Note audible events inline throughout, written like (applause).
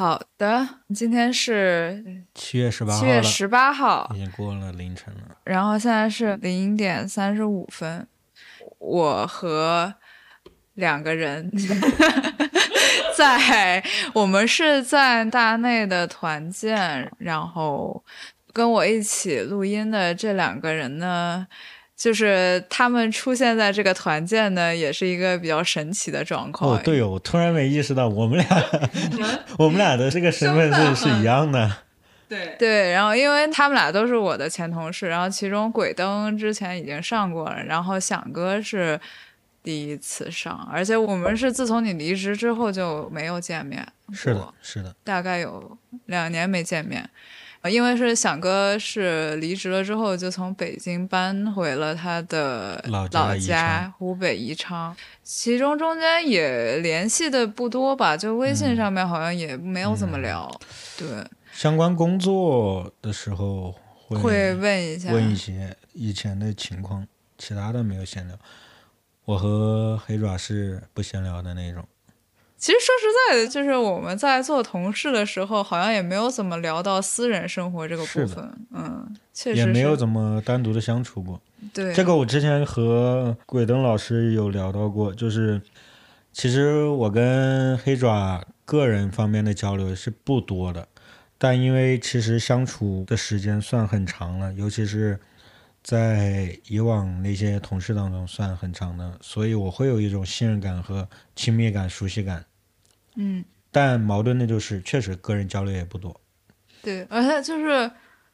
好的，今天是七月十八号七月，十八号已，经过了凌晨了。然后现在是零点三十五分，我和两个人 (laughs) 在，我们是在大内的团建，然后跟我一起录音的这两个人呢。就是他们出现在这个团建呢，也是一个比较神奇的状况。哦，对哦，我突然没意识到我们俩，我们俩的这个身份是是一样的。对对，然后因为他们俩都是我的前同事，然后其中鬼灯之前已经上过了，然后响哥是第一次上，而且我们是自从你离职之后就没有见面，是的，是的，大概有两年没见面。呃因为是响哥是离职了之后，就从北京搬回了他的老家湖北宜昌，其中中间也联系的不多吧，就微信嗯上面好像也没有怎么聊，对，相关工作的时候会会问一下，问一些以前的情况，其他的没有闲聊。我和黑爪是不闲聊的那种。其实说实在的，就是我们在做同事的时候，好像也没有怎么聊到私人生活这个部分。嗯，确实也没有怎么单独的相处过。对这个我之前和鬼灯老师有聊到过，就是其实我跟黑爪个人方面的交流是不多的，但因为其实相处的时间算很长了，尤其是在以往那些同事当中算很长的，所以我会有一种信任感和亲密感、熟悉感。嗯，但矛盾的就是，确实个人交流也不多。对，而且就是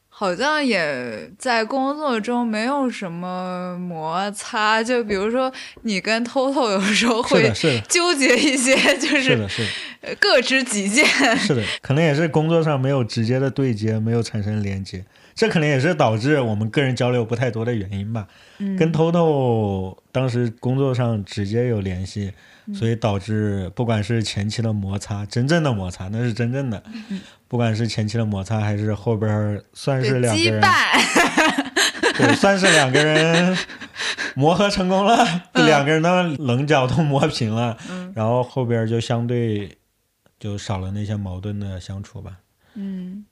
好像也在工作中没有什么摩擦，就比如说你跟 Toto 有时候会纠结一些，就是是的，各执己见。是的，可能也是工作上没有直接的对接，没有产生连接，这可能也是导致我们个人交流不太多的原因吧。嗯跟 Toto 当时工作上直接有联系，嗯所以导致不管是前期的摩擦，真正的摩擦那是真正的，不管是前期的摩擦，还是后边儿算是两个人，绊，对，算是两个人磨合成功了，两个人的棱角都磨平了，嗯然后后边儿就相对就少了那些矛盾的相处吧。嗯，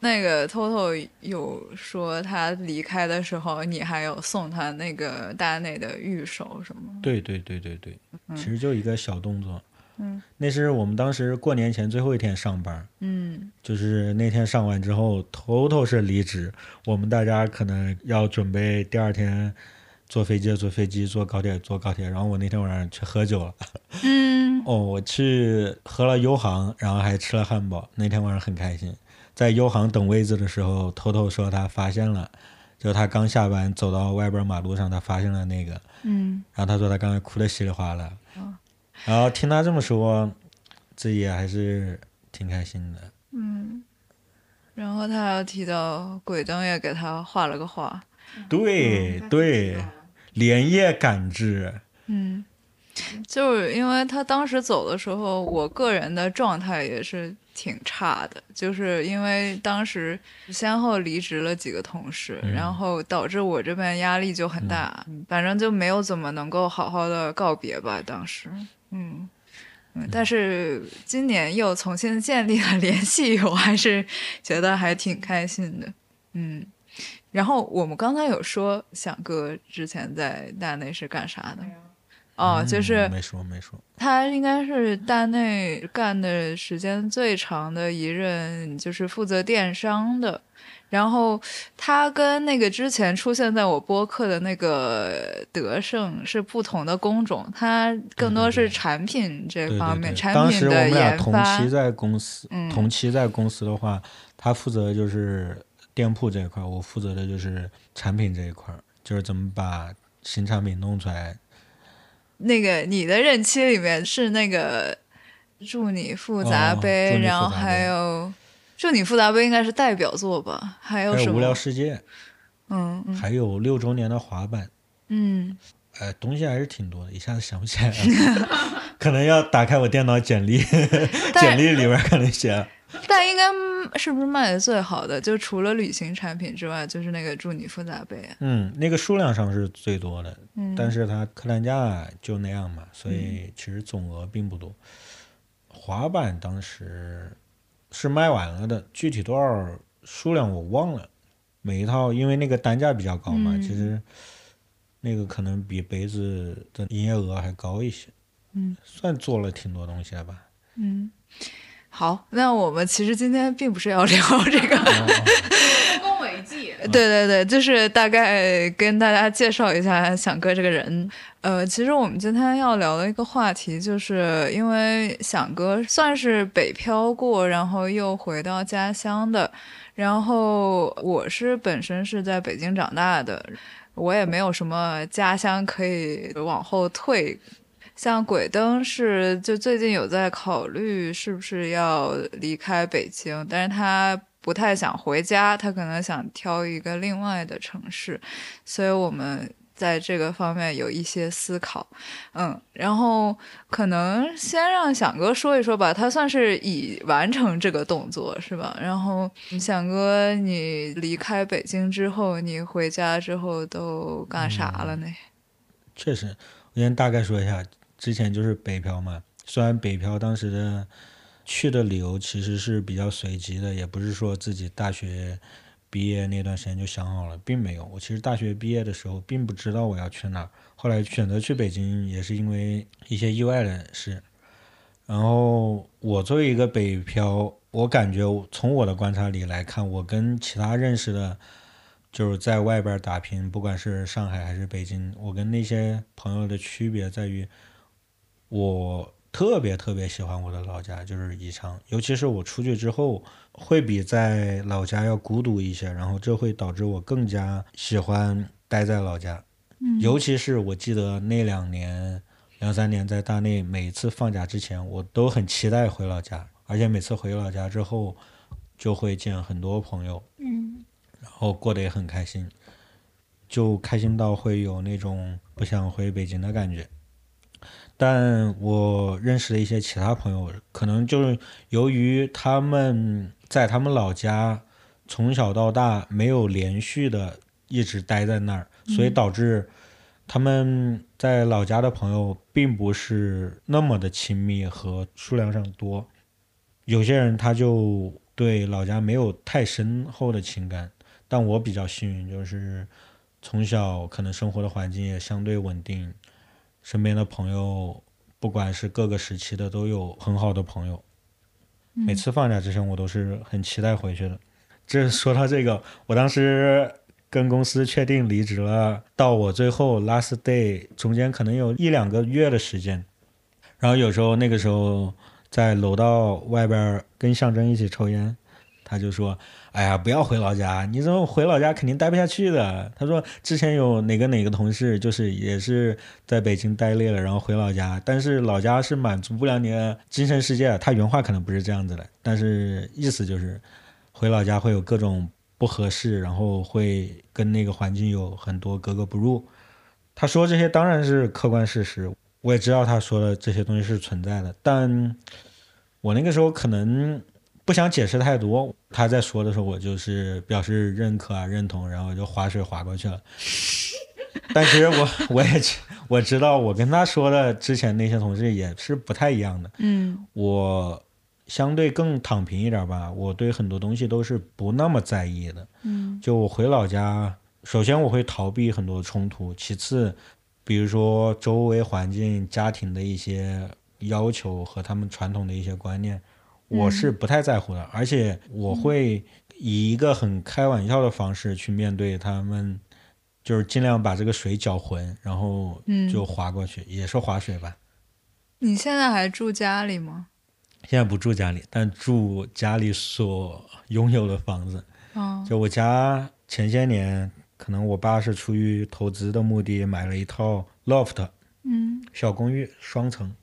那个 Toto 有说他离开的时候，你还有送他那个大内的玉手什么？对对对对对，其实就一个小动作。嗯，那是我们当时过年前最后一天上班，嗯就是那天上完之后，Toto 是离职，我们大家可能要准备第二天坐飞机坐飞机，坐高铁坐高铁。然后我那天晚上去喝酒了，嗯 (laughs) 哦，我去喝了优航，然后还吃了汉堡。那天晚上很开心。在优航等位置的时候，Toto 说他发现了，就他刚下班走到外边马路上，他发现了那个，嗯。然后他说他刚才哭的稀里哗啦，然后听他这么说，自己也还是挺开心的。嗯。然后他还提到鬼灯也给他画了个画，对对，连夜赶制，嗯，就是因为他当时走的时候，我个人的状态也是挺差的，就是因为当时先后离职了几个同事，嗯然后导致我这边压力就很大，反正就没有怎么能够好好的告别吧，当时，嗯。嗯，但是今年又重新建立了联系，我还是觉得还挺开心的。嗯，然后我们刚才有说，想哥之前在大内是干啥的？哦，就是嗯没说没说，他应该是大内干的时间最长的一任，就是负责电商的。然后他跟那个之前出现在我播客的那个德胜是不同的工种，他更多是产品这方面，对对。当产品的时我们俩同期。在公司，嗯同期在公司的话，他负责就是店铺这一块，我负责的就是产品这一块，就是怎么把新产品弄出来。那个你的任期里面是那个祝你复杂哦杯，然后还有祝你复杂杯应该是代表作吧？还有什么？无聊世界，嗯嗯还有六周年的滑板，嗯，呃，东西还是挺多的，一下子想不起来了，(laughs) 可能要打开我电脑简历，(laughs) 简历里面可能写了。(laughs) 但应该是不是卖的最好的？就除了旅行产品之外，就是那个祝你复杂杯。嗯，那个数量上是最多的，嗯，但是它客单价就那样嘛，所以其实总额并不多。滑板当时是卖完了的，具体多少数量我忘了。每一套因为那个单价比较高嘛，其实那个可能比杯子的营业额还高一些。嗯，算做了挺多东西了吧？嗯，好，那我们其实今天并不是要聊 (laughs) 这个。丰功伟绩。(laughs) 对对对，就是大概跟大家介绍一下响哥这个人。呃，其实我们今天要聊的一个话题，就是因为响哥算是北漂过，然后又回到家乡的。然后我是本身是在北京长大的，我也没有什么家乡可以往后退。像鬼灯是就最近有在考虑是不是要离开北京，但是他不太想回家，他可能想挑一个另外的城市，所以我们在这个方面有一些思考，嗯，然后可能先让响哥说一说吧，他算是已完成这个动作是吧？然后响哥，你离开北京之后，你回家之后都干啥了呢？确实，我先大概说一下。之前就是北漂嘛，虽然北漂当时的去的理由其实是比较随机的，也不是说自己大学毕业那段时间就想好了，并没有。我其实大学毕业的时候并不知道我要去哪儿，后来选择去北京也是因为一些意外的事。然后我作为一个北漂，我感觉从我的观察里来看，我跟其他认识的，就是在外边打拼，不管是上海还是北京，我跟那些朋友的区别在于。我特别特别喜欢我的老家，就是宜昌，尤其是我出去之后，会比在老家要孤独一些，然后这会导致我更加喜欢待在老家。嗯，尤其是我记得那两年、两三年在大内，每次放假之前，我都很期待回老家，而且每次回老家之后，就会见很多朋友，嗯，然后过得也很开心，就开心到会有那种不想回北京的感觉。但我认识的一些其他朋友，可能就是由于他们在他们老家从小到大没有连续的一直待在那儿，所以导致他们在老家的朋友并不是那么的亲密和数量上多。有些人他就对老家没有太深厚的情感，但我比较幸运，就是从小可能生活的环境也相对稳定。身边的朋友，不管是各个时期的，都有很好的朋友。每次放假之前，我都是很期待回去的。这说到这个，我当时跟公司确定离职了，到我最后 last day 中间可能有一两个月的时间。然后有时候那个时候在楼道外边跟象征一起抽烟，他就说。哎呀，不要回老家！你这么回老家肯定待不下去的。他说之前有哪个哪个同事，就是也是在北京待累了，然后回老家，但是老家是满足不了你的精神世界。他原话可能不是这样子的，但是意思就是回老家会有各种不合适，然后会跟那个环境有很多格格不入。他说这些当然是客观事实，我也知道他说的这些东西是存在的，但我那个时候可能。不想解释太多，他在说的时候，我就是表示认可啊、认同，然后就划水划过去了。(laughs) 但其实我我也我知道，我跟他说的之前那些同事也是不太一样的。嗯，我相对更躺平一点吧，我对很多东西都是不那么在意的。嗯，就我回老家，首先我会逃避很多冲突，其次，比如说周围环境、家庭的一些要求和他们传统的一些观念。我是不太在乎的，而且我会以一个很开玩笑的方式去面对他们，就是尽量把这个水搅浑，然后就划过去，也是划水吧。你现在还住家里吗？现在不住家里，但住家里所拥有的房子。哦，就我家前些年，可能我爸是出于投资的目的买了一套 loft，嗯，小公寓，双层。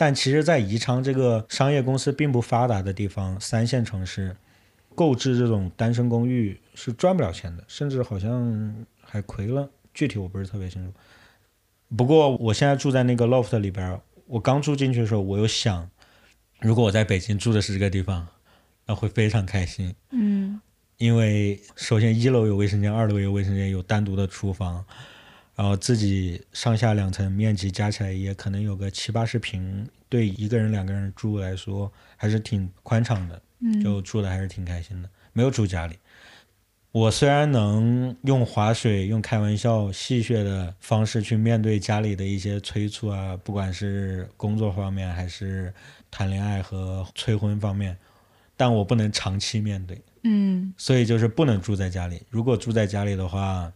但其实，在宜昌这个商业公司并不发达的地方，三线城市，购置这种单身公寓是赚不了钱的，甚至好像还亏了。具体我不是特别清楚。不过我现在住在那个 loft 里边，我刚住进去的时候，我有想，如果我在北京住的是这个地方，那会非常开心。嗯，因为首先一楼有卫生间，二楼有卫生间，有单独的厨房。然后自己上下两层面积加起来也可能有个七八十平，对一个人两个人住来说还是挺宽敞的。嗯就住的还是挺开心的，没有住家里。我虽然能用划水、用开玩笑、戏谑的方式去面对家里的一些催促啊，不管是工作方面还是谈恋爱和催婚方面，但我不能长期面对，嗯所以就是不能住在家里。如果住在家里的话，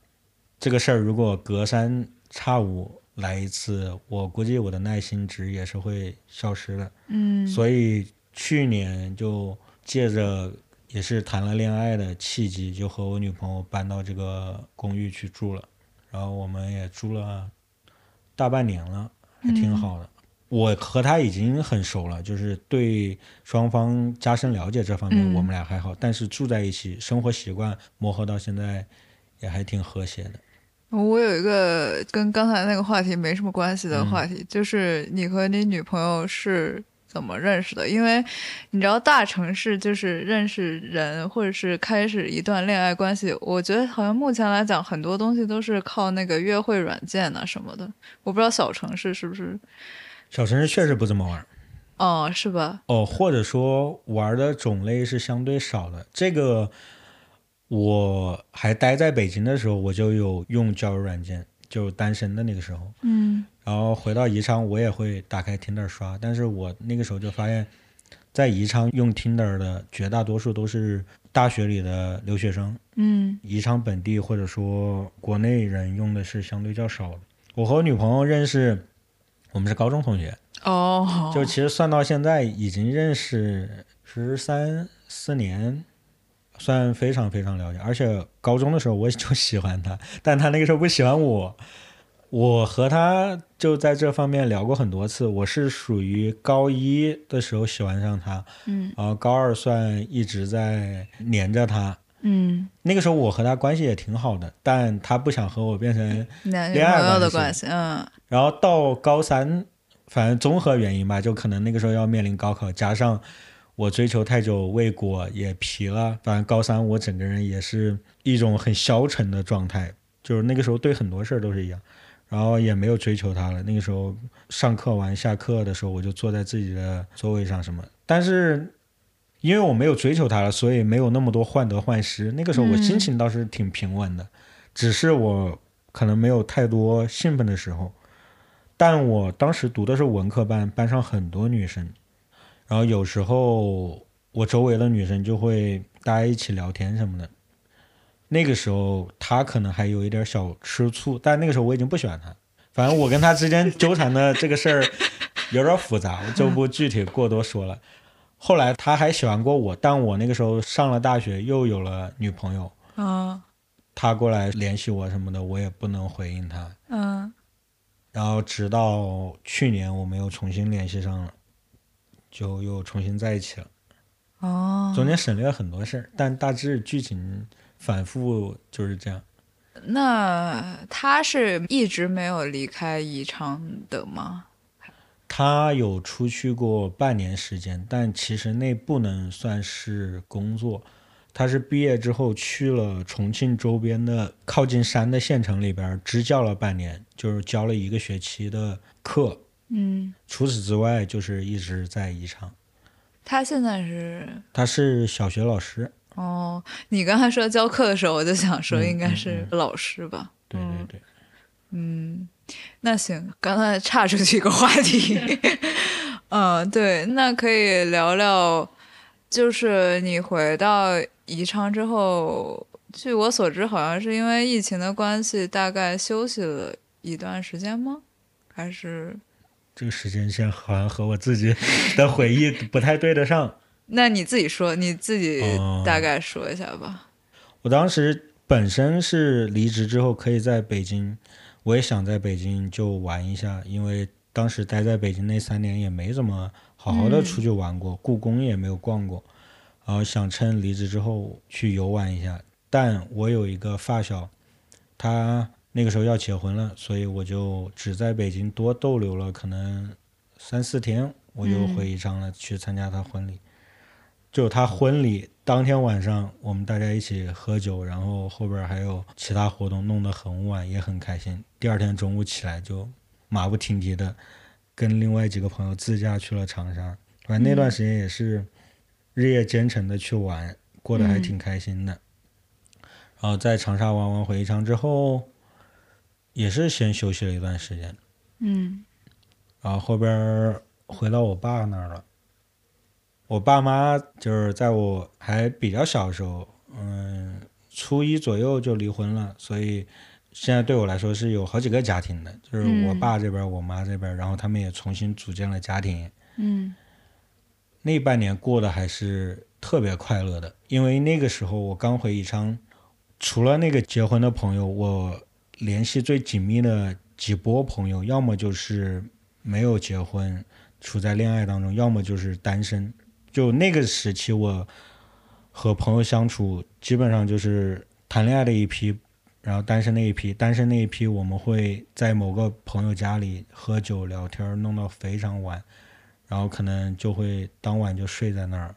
这个事儿如果隔三差五来一次，我估计我的耐心值也是会消失的。嗯所以去年就借着也是谈了恋爱的契机，就和我女朋友搬到这个公寓去住了，然后我们也住了大半年了，还挺好的。我和她已经很熟了，就是对双方加深了解这方面，嗯我们俩还好。但是住在一起，生活习惯磨合到现在，也还挺和谐的。我有一个跟刚才那个话题没什么关系的话题，就是你和你女朋友是怎么认识的？因为你知道，大城市就是认识人或者是开始一段恋爱关系，我觉得好像目前来讲，很多东西都是靠那个约会软件啊什么的。我不知道小城市是不是？小城市确实不怎么玩。哦，是吧？哦，或者说玩的种类是相对少的。这个我还待在北京的时候，我就有用交友软件，就单身的那个时候。嗯。然后回到宜昌，我也会打开 Tinder 刷，但是我那个时候就发现，在宜昌用 Tinder 的绝大多数都是大学里的留学生，嗯。宜昌本地或者说国内人用的是相对较少的。我和我女朋友认识，我们是高中同学，哦，就其实算到现在已经认识十三四年，算非常非常了解。而且高中的时候我就喜欢他，(laughs) 但他那个时候不喜欢我。我和他就在这方面聊过很多次。我是属于高一的时候喜欢上他，嗯然后高二算一直在黏着他。嗯，那个时候我和他关系也挺好的，但他不想和我变成 (laughs) 恋爱朋友的关关系，嗯然后到高三，反正综合原因吧，就可能那个时候要面临高考，加上我追求太久未果也疲了，反正高三我整个人也是一种很消沉的状态，就是那个时候对很多事儿都是一样，然后也没有追求他了。那个时候上课完下课的时候，我就坐在自己的座位上什么，但是。因为我没有追求他了，所以没有那么多患得患失。那个时候我心情倒是挺平稳的，只是我可能没有太多兴奋的时候。但我当时读的是文科班，班上很多女生，然后有时候我周围的女生就会大家一起聊天什么的。那个时候她可能还有一点小吃醋，但那个时候我已经不喜欢她。反正我跟她之间纠缠的这个事儿有点复杂，我就不具体过多说了。后来她还喜欢过我，但我那个时候上了大学，又有了女朋友，嗯她过来联系我什么的，我也不能回应她。嗯然后直到去年我们又重新联系上了，就又重新在一起了。哦，中间省略了很多事儿，但大致剧情反复就是这样。那他是一直没有离开宜昌的吗？他有出去过半年时间，但其实那不能算是工作。他是毕业之后去了重庆周边的靠近山的县城里边支教了半年，就是教了一个学期的课。嗯，除此之外，就是一直在宜昌。他现在是他是小学老师，哦，你刚才说教课的时候，我就想说嗯应该嗯是老师吧。对对对。嗯，那行，刚才岔出去一个话题。(laughs) 嗯，对，那可以聊聊，就是你回到宜昌之后，据我所知，好像是因为疫情的关系，大概休息了一段时间吗？还是？这个时间线好像和我自己的回忆不太对得上。(laughs) 那你自己说，你自己哦大概说一下吧。我当时本身是离职之后可以在北京，我也想在北京就玩一下，因为当时待在北京那三年也没怎么好好的出去玩过，故宫也没有逛过，然后想趁离职之后去游玩一下。但我有一个发小，他那个时候要结婚了，所以我就只在北京多逗留了可能三四天，我就回宜昌了，去参加他婚礼。就他婚礼当天晚上，我们大家一起喝酒，然后后边还有其他活动，弄得很晚，也很开心。第二天中午起来就马不停蹄的跟另外几个朋友自驾去了长沙。反正那段时间也是日夜兼程的去玩，过得还挺开心的。然后在长沙玩完回宜昌之后，也是先休息了一段时间，嗯然后后边回到我爸那儿了。我爸妈就是在我还比较小的时候，嗯，初一左右就离婚了，所以现在对我来说是有好几个家庭的，就是我嗯爸这边儿、我妈这边，然后他们也重新组建了家庭。嗯那半年过得还是特别快乐的，因为那个时候我刚回宜昌，除了那个结婚的朋友，我联系最紧密的几波朋友，要么就是没有结婚，处在恋爱当中，要么就是单身。就那个时期，我和朋友相处，基本上就是谈恋爱的一批，然后单身那一批。单身那一批，我们会在某个朋友家里喝酒聊天，弄到非常晚。然后可能就会当晚就睡在那儿。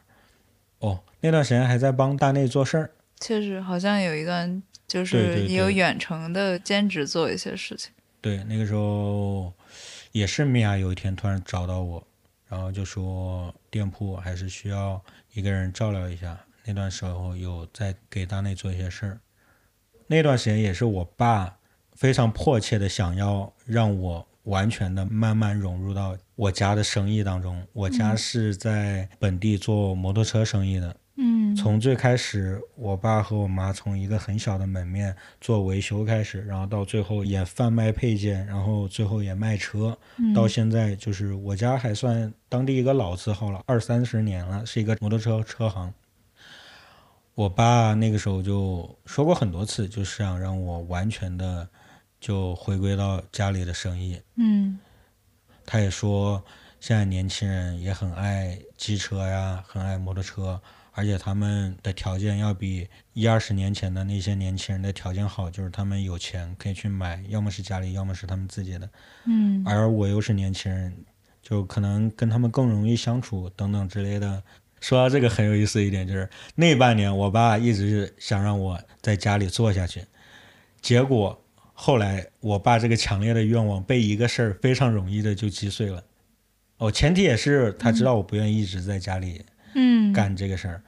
哦，那段时间还在帮大内做事儿。确实好像有一段就是有远程的兼职做一些事情。对，那个时候也是米娅有一天突然找到我，然后就说店铺还是需要一个人照料一下。那段时候有在给大内做一些事儿。那段时间也是我爸非常迫切的想要让我完全的慢慢融入到我家的生意当中。我家是在本地做摩托车生意的，嗯从最开始，我爸和我妈从一个很小的门面做维修开始，然后到最后也贩卖配件，然后最后也卖车，到现在就是我家还算当地一个老字号了，二三十年了，是一个摩托车车行。我爸那个时候就说过很多次，就是想让我完全的就回归到家里的生意。嗯他也说，现在年轻人也很爱机车呀，很爱摩托车，而且他们的条件要比一二十年前的那些年轻人的条件好，就是他们有钱可以去买，要么是家里，要么是他们自己的。嗯而我又是年轻人，就可能跟他们更容易相处等等之类的。说到这个很有意思一点，就是那半年我爸一直是想让我在家里做下去，结果后来我爸这个强烈的愿望被一个事儿非常容易的就击碎了。哦，前提也是他知道我不愿意一直在家里嗯干这个事儿，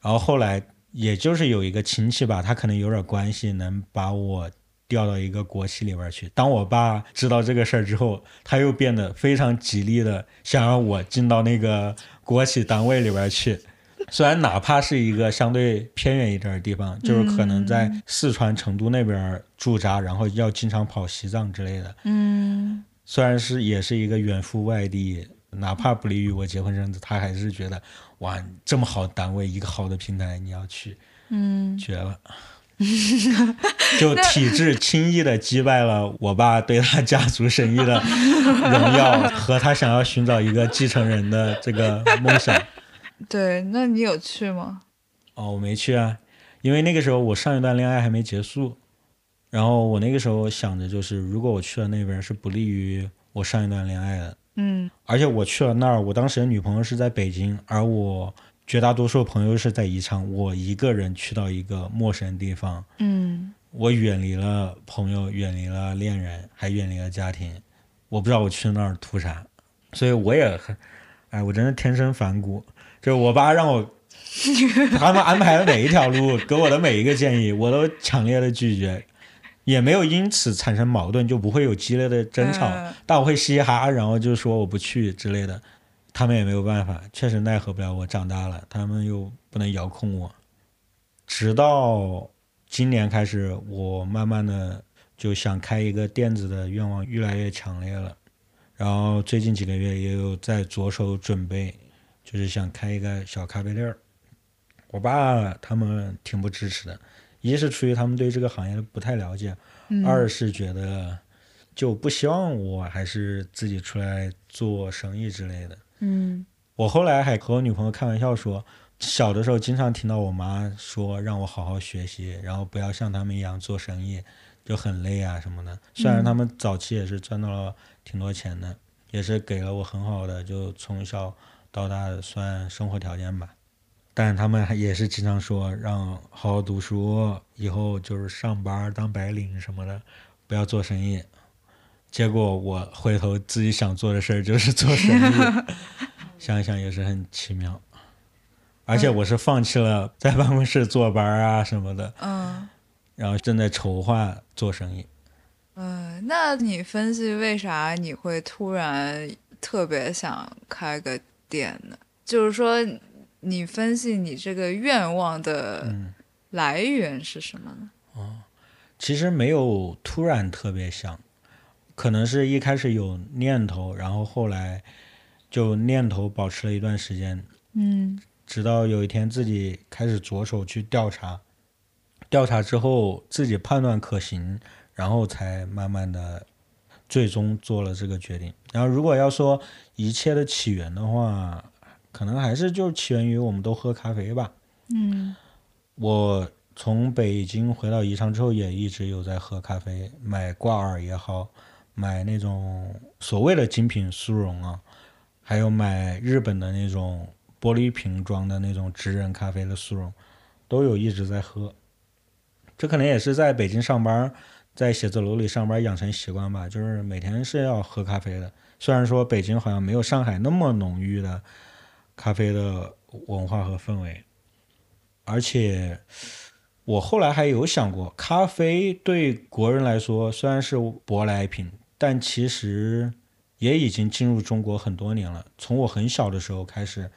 然后后来也就是有一个亲戚吧，他可能有点关系，能把我调到一个国企里边去。当我爸知道这个事儿之后，他又变得非常极力的想让我进到那个国企单位里边去。(laughs) 虽然哪怕是一个相对偏远一点的地方，就是可能在四川成都那边驻扎，然后要经常跑西藏之类的，嗯虽然是也是一个远赴外地，哪怕不利于我结婚生子，他还是觉得哇，这么好的单位，一个好的平台，你要去，嗯绝了。就 (laughs) 体制轻易的击败了我爸对他家族生意的荣耀和他想要寻找一个继承人的这个梦想。(laughs) 对，那你有去吗？哦，我没去啊，因为那个时候我上一段恋爱还没结束，然后我那个时候想着就是，如果我去了那边是不利于我上一段恋爱的，嗯。而且我去了那儿，我当时的女朋友是在北京，而我绝大多数朋友是在宜昌，我一个人去到一个陌生地方，嗯。我远离了朋友，远离了恋人，还远离了家庭，我不知道我去那儿图啥，所以我也很，哎，我真的天生反骨，就是我爸让我。(laughs) 他们安排的每一条路，给我的每一个建议，我都强烈的拒绝，也没有因此产生矛盾，就不会有激烈的争吵。嗯但我会嘻哈，然后就说我不去之类的，他们也没有办法，确实奈何不了我。长大了，他们又不能遥控我。直到今年开始，我慢慢的就想开一个店子的愿望越来越强烈了。然后最近几个月也有在着手准备，就是想开一个小咖啡店儿。我爸他们挺不支持的，一是出于他们对这个行业不太了解，嗯二是觉得就不希望我还是自己出来做生意之类的。嗯我后来还和我女朋友开玩笑说，小的时候经常听到我妈说让我好好学习，然后不要像他们一样做生意，就很累啊什么的。虽然他们早期也是赚到了挺多钱的，也是给了我很好的就从小到大算生活条件吧。但是他们还也是经常说让好好读书，以后就是上班当白领什么的，不要做生意。结果我回头自己想做的事儿就是做生意，(laughs) 想一想也是很奇妙。而且我是放弃了在办公室坐班啊什么的，嗯然后正在筹划做生意。嗯，那你分析为啥你会突然特别想开个店呢？就是说，你分析你这个愿望的嗯，来源是什么呢？哦其实没有突然特别想，可能是一开始有念头，然后后来就念头保持了一段时间，嗯直到有一天自己开始着手去调查，调查之后自己判断可行，然后才慢慢的最终做了这个决定。然后如果要说一切的起源的话，可能还是就起源于我们都喝咖啡吧。嗯我从北京回到宜昌之后，也一直有在喝咖啡，买挂耳也好，买那种所谓的精品速溶啊，还有买日本的那种玻璃瓶装的那种直人咖啡的速溶，都有一直在喝。这可能也是在北京上班，在写字楼里上班养成习惯吧，就是每天是要喝咖啡的。虽然说北京好像没有上海那么浓郁的咖啡的文化和氛围，而且我后来还有想过，咖啡对国人来说虽然是舶来品，但其实也已经进入中国很多年了。从我很小的时候开始，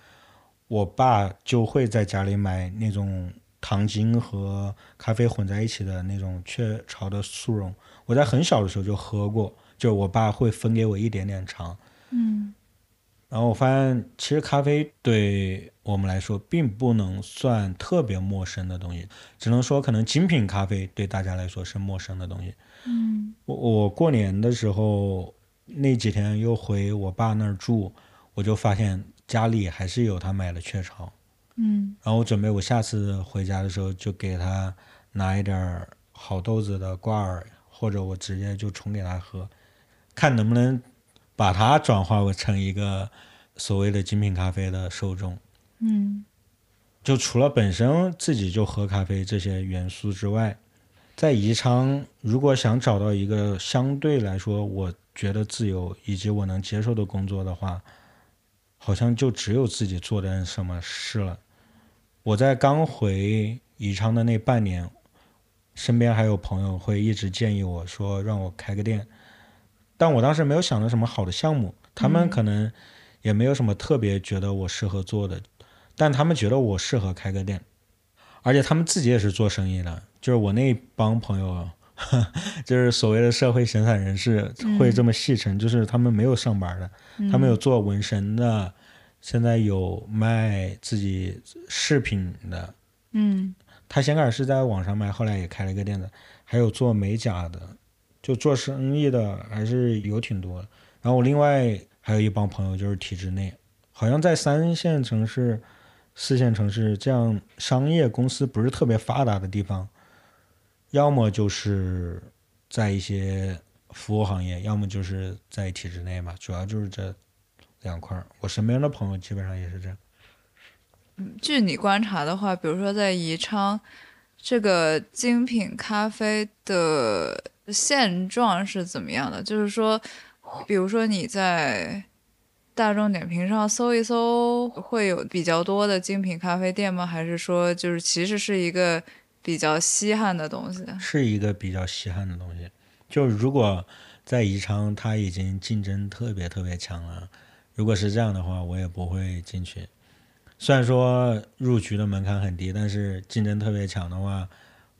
我爸就会在家里买那种糖精和咖啡混在一起的那种雀巢的速溶，我在很小的时候就喝过，就是我爸会分给我一点点尝。嗯然后我发现，其实咖啡对我们来说并不能算特别陌生的东西，只能说可能精品咖啡对大家来说是陌生的东西。嗯我我过年的时候那几天又回我爸那儿住，我就发现家里还是有他买的雀巢。嗯然后我准备我下次回家的时候就给他拿一点儿好豆子的挂耳，或者我直接就冲给他喝，看能不能把它转化为成一个所谓的精品咖啡的受众。嗯就除了本身自己就喝咖啡这些元素之外，在宜昌如果想找到一个相对来说我觉得自由以及我能接受的工作的话，好像就只有自己做点什么事了。我在刚回宜昌的那半年，身边还有朋友会一直建议我说让我开个店，但我当时没有想到什么好的项目，他们可能也没有什么特别觉得我适合做的，但他们觉得我适合开个店，而且他们自己也是做生意的，就是我那帮朋友，(laughs) 就是所谓的社会闲散人士会这么戏称，就是他们没有上班的，他们有做纹身的，现在有卖自己饰品的，嗯。他先开始是在网上卖，后来也开了一个店的，还有做美甲的，就做生意的还是有挺多的。然后我另外还有一帮朋友就是体制内，好像在三线城市、四线城市这样商业公司不是特别发达的地方，要么就是在一些服务行业，要么就是在体制内吧，主要就是这两块儿。我身边的朋友基本上也是这样。嗯据你观察的话，比如说在宜昌，这个精品咖啡的现状是怎么样的？就是说，比如说你在大众点评上搜一搜，会有比较多的精品咖啡店吗？还是说，就是其实是一个比较稀罕的东西？是一个比较稀罕的东西。就如果在宜昌，它已经竞争特别特别强了，如果是这样的话，我也不会进去。虽然说入局的门槛很低，但是竞争特别强的话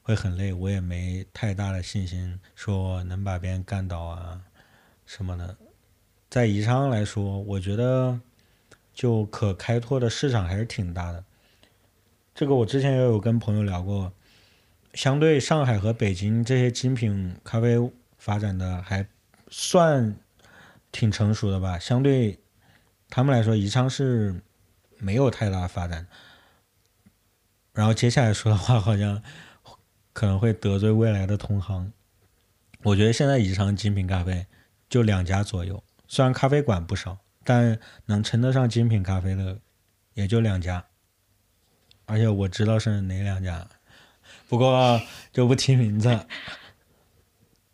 会很累，我也没太大的信心说能把别人干倒啊什么的。在宜昌来说，我觉得就可开拓的市场还是挺大的。这个我之前也有跟朋友聊过，相对上海和北京这些精品咖啡发展的还算挺成熟的吧，相对他们来说，宜昌是没有太大发展。然后接下来说的话，好像可能会得罪未来的同行。我觉得现在宜昌精品咖啡就两家左右，虽然咖啡馆不少，但能称得上精品咖啡的也就两家。而且我知道是哪两家，不过就不提名字。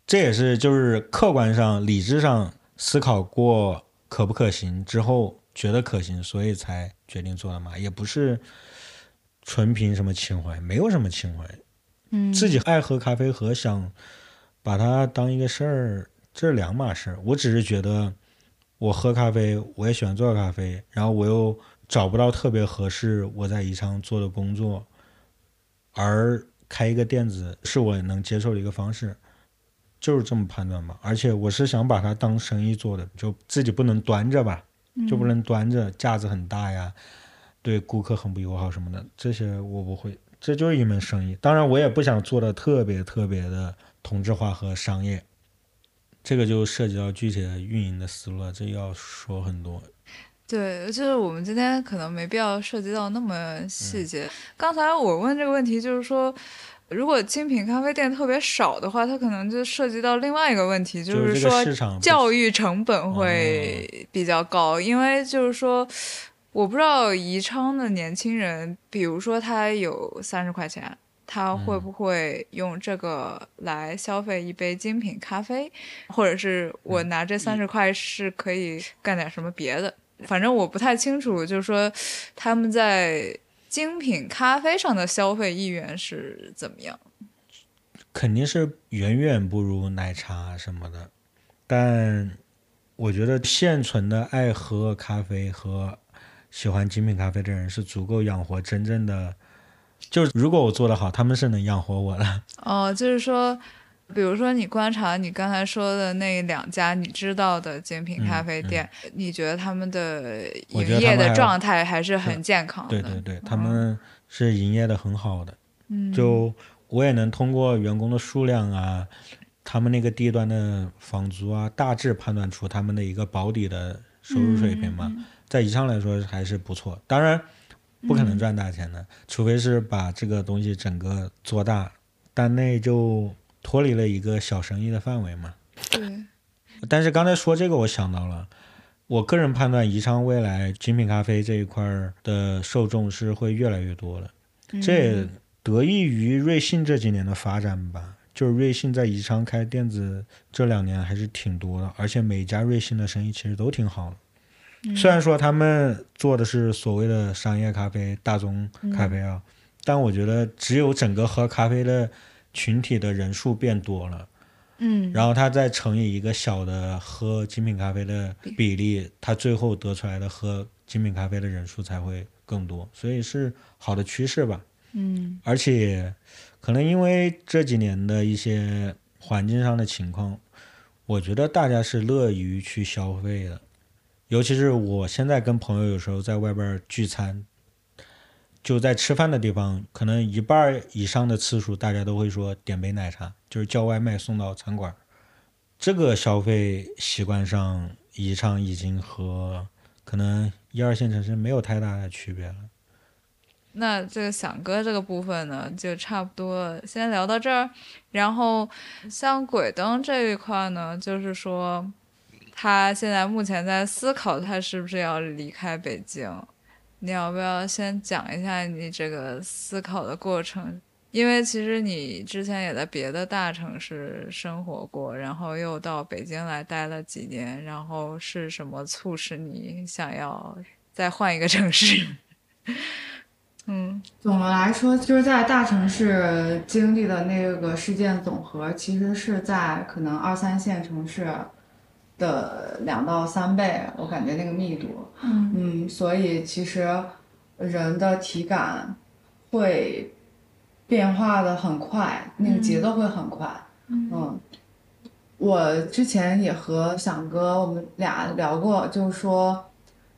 这也是就是客观上、理智上思考过可不可行之后，觉得可行，所以才决定做的嘛，也不是纯凭什么情怀，没有什么情怀。嗯，自己爱喝咖啡和想把它当一个事儿，这是两码事儿。我只是觉得我喝咖啡，我也喜欢做咖啡，然后我又找不到特别合适我在宜昌做的工作，而开一个店子是我能接受的一个方式，就是这么判断吧。而且我是想把它当生意做的，就自己不能端着吧，就不能端着，架子很大呀，对顾客很不友好什么的，这些我不会。这就是一门生意，当然我也不想做的特别特别的同质化和商业，这个就涉及到具体的运营的思路了，这要说很多。对，就是我们今天可能没必要涉及到那么细节。刚才我问这个问题，就是说，如果精品咖啡店特别少的话，它可能就涉及到另外一个问题，就是说教育成本会比较高，因为就是说。我不知道宜昌的年轻人，比如说他有三十块钱，他会不会用这个来消费一杯精品咖啡，或者是我拿这三十块是可以干点什么别的？反正我不太清楚，就是说他们在精品咖啡上的消费意愿是怎么样？肯定是远远不如奶茶什么的，但我觉得现存的爱喝咖啡和喜欢精品咖啡的人是足够养活真正的，就是如果我做得好，他们是能养活我的。哦，就是说，比如说你观察你刚才说的那两家你知道的精品咖啡店，你觉得他们的营业的状态还是很健康的？对对对，他们是营业的很好的。嗯，就我也能通过员工的数量啊，他们那个地段的房租啊，大致判断出他们的一个保底的收入水平嘛。在宜昌来说还是不错，当然不可能赚大钱的，除非是把这个东西整个做大，但那就脱离了一个小生意的范围嘛。对，但是刚才说这个，我想到了，我个人判断宜昌未来精品咖啡这一块儿的受众是会越来越多的，这也得益于瑞幸这几年的发展吧。就是瑞幸在宜昌开店子这两年还是挺多的，而且每家瑞幸的生意其实都挺好的。虽然说他们做的是所谓的商业咖啡、大宗咖啡啊，但我觉得只有整个喝咖啡的群体的人数变多了，嗯，然后它再乘以一个小的喝精品咖啡的比例，它最后得出来的喝精品咖啡的人数才会更多，所以是好的趋势吧。嗯。而且可能因为这几年的一些环境上的情况，我觉得大家是乐于去消费的。尤其是我现在跟朋友有时候在外边聚餐，就在吃饭的地方，可能一半以上的次数，大家都会说点杯奶茶，就是叫外卖送到餐馆。这个消费习惯上，宜昌已经和可能一二线城市没有太大的区别了。那这个响哥这个部分呢，就差不多先聊到这儿。然后像鬼灯这一块呢，就是说他现在目前在思考他是不是要离开北京。你要不要先讲一下你这个思考的过程？因为其实你之前也在别的大城市生活过，然后又到北京来待了几年，然后是什么促使你想要再换一个城市？(laughs) 嗯总的来说，就是在大城市经历的那个事件总和，其实是在可能二三线城市的两到三倍，我感觉那个密度。嗯嗯，所以其实人的体感会变化的很快，那个节奏会很快。嗯，我之前也和响哥我们俩聊过，就是说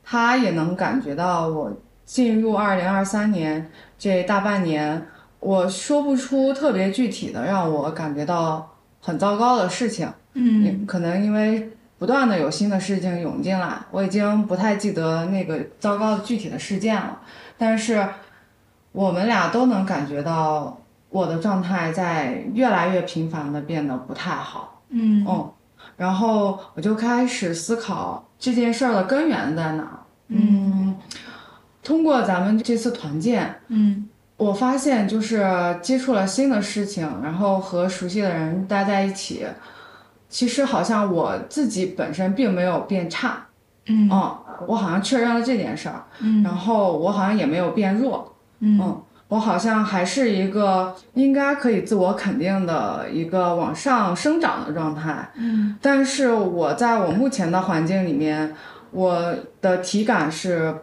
他也能感觉到我进入二零二三年这大半年，我说不出特别具体的让我感觉到很糟糕的事情。嗯可能因为不断的有新的事情涌进来，我已经不太记得那个糟糕的具体的事件了。但是我们俩都能感觉到我的状态在越来越频繁的变得不太好。嗯嗯，然后我就开始思考这件事儿的根源在哪儿。嗯通过咱们这次团建，嗯我发现就是接触了新的事情，然后和熟悉的人待在一起，其实好像我自己本身并没有变差，嗯嗯，我好像确认了这件事儿，嗯然后我好像也没有变弱，嗯嗯，我好像还是一个应该可以自我肯定的一个往上生长的状态。嗯但是我在我目前的环境里面，我的体感是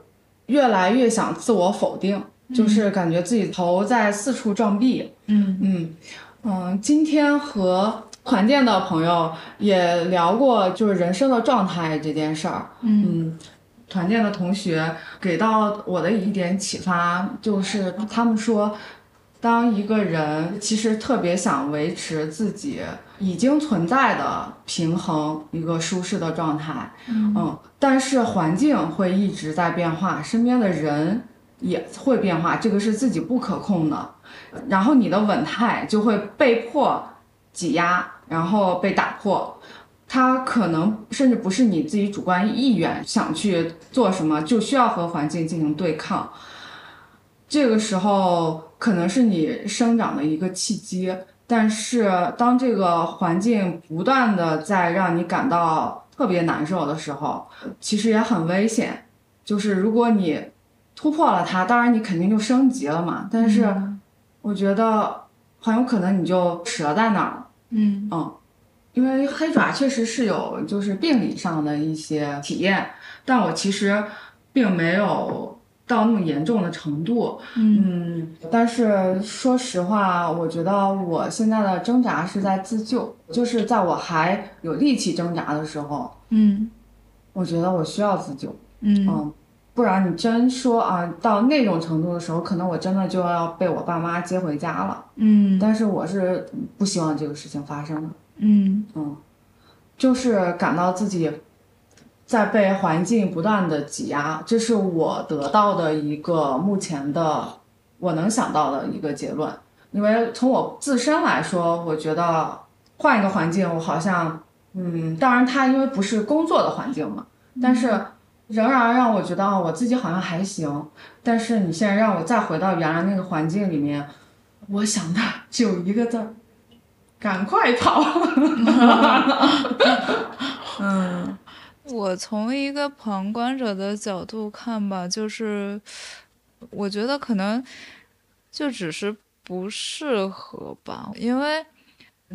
越来越想自我否定，就是感觉自己头在四处撞壁。嗯嗯嗯，今天和团建的朋友也聊过，就是人生的状态这件事儿。嗯。嗯，团建的同学给到我的一点启发，就是他们说，当一个人其实特别想维持自己已经存在的平衡，一个舒适的状态，嗯，但是环境会一直在变化，身边的人也会变化，这个是自己不可控的，然后你的稳态就会被迫挤压，然后被打破。它可能甚至不是你自己主观意愿想去做什么，就需要和环境进行对抗。这个时候可能是你生长的一个契机，但是当这个环境不断的在让你感到特别难受的时候，其实也很危险。就是如果你突破了它，当然你肯定就升级了嘛。但是我觉得很有可能你就折在那儿了。嗯嗯，因为黑爪确实是有就是病理上的一些体验，但我其实并没有到那么严重的程度。嗯嗯，但是说实话，我觉得我现在的挣扎是在自救，就是在我还有力气挣扎的时候，嗯我觉得我需要自救。嗯嗯，不然你真说啊，到那种程度的时候，可能我真的就要被我爸妈接回家了。嗯但是我是不希望这个事情发生的。嗯嗯，就是感到自己在被环境不断的挤压，这是我得到的一个目前的我能想到的一个结论。因为从我自身来说，我觉得换一个环境，我好像，嗯，当然它因为不是工作的环境嘛，但是仍然让我觉得啊，我自己好像还行。但是你现在让我再回到原来那个环境里面，我想的只有一个字儿：赶快跑。(laughs) 嗯，我从一个旁观者的角度看吧，就是我觉得可能就只是不适合吧，因为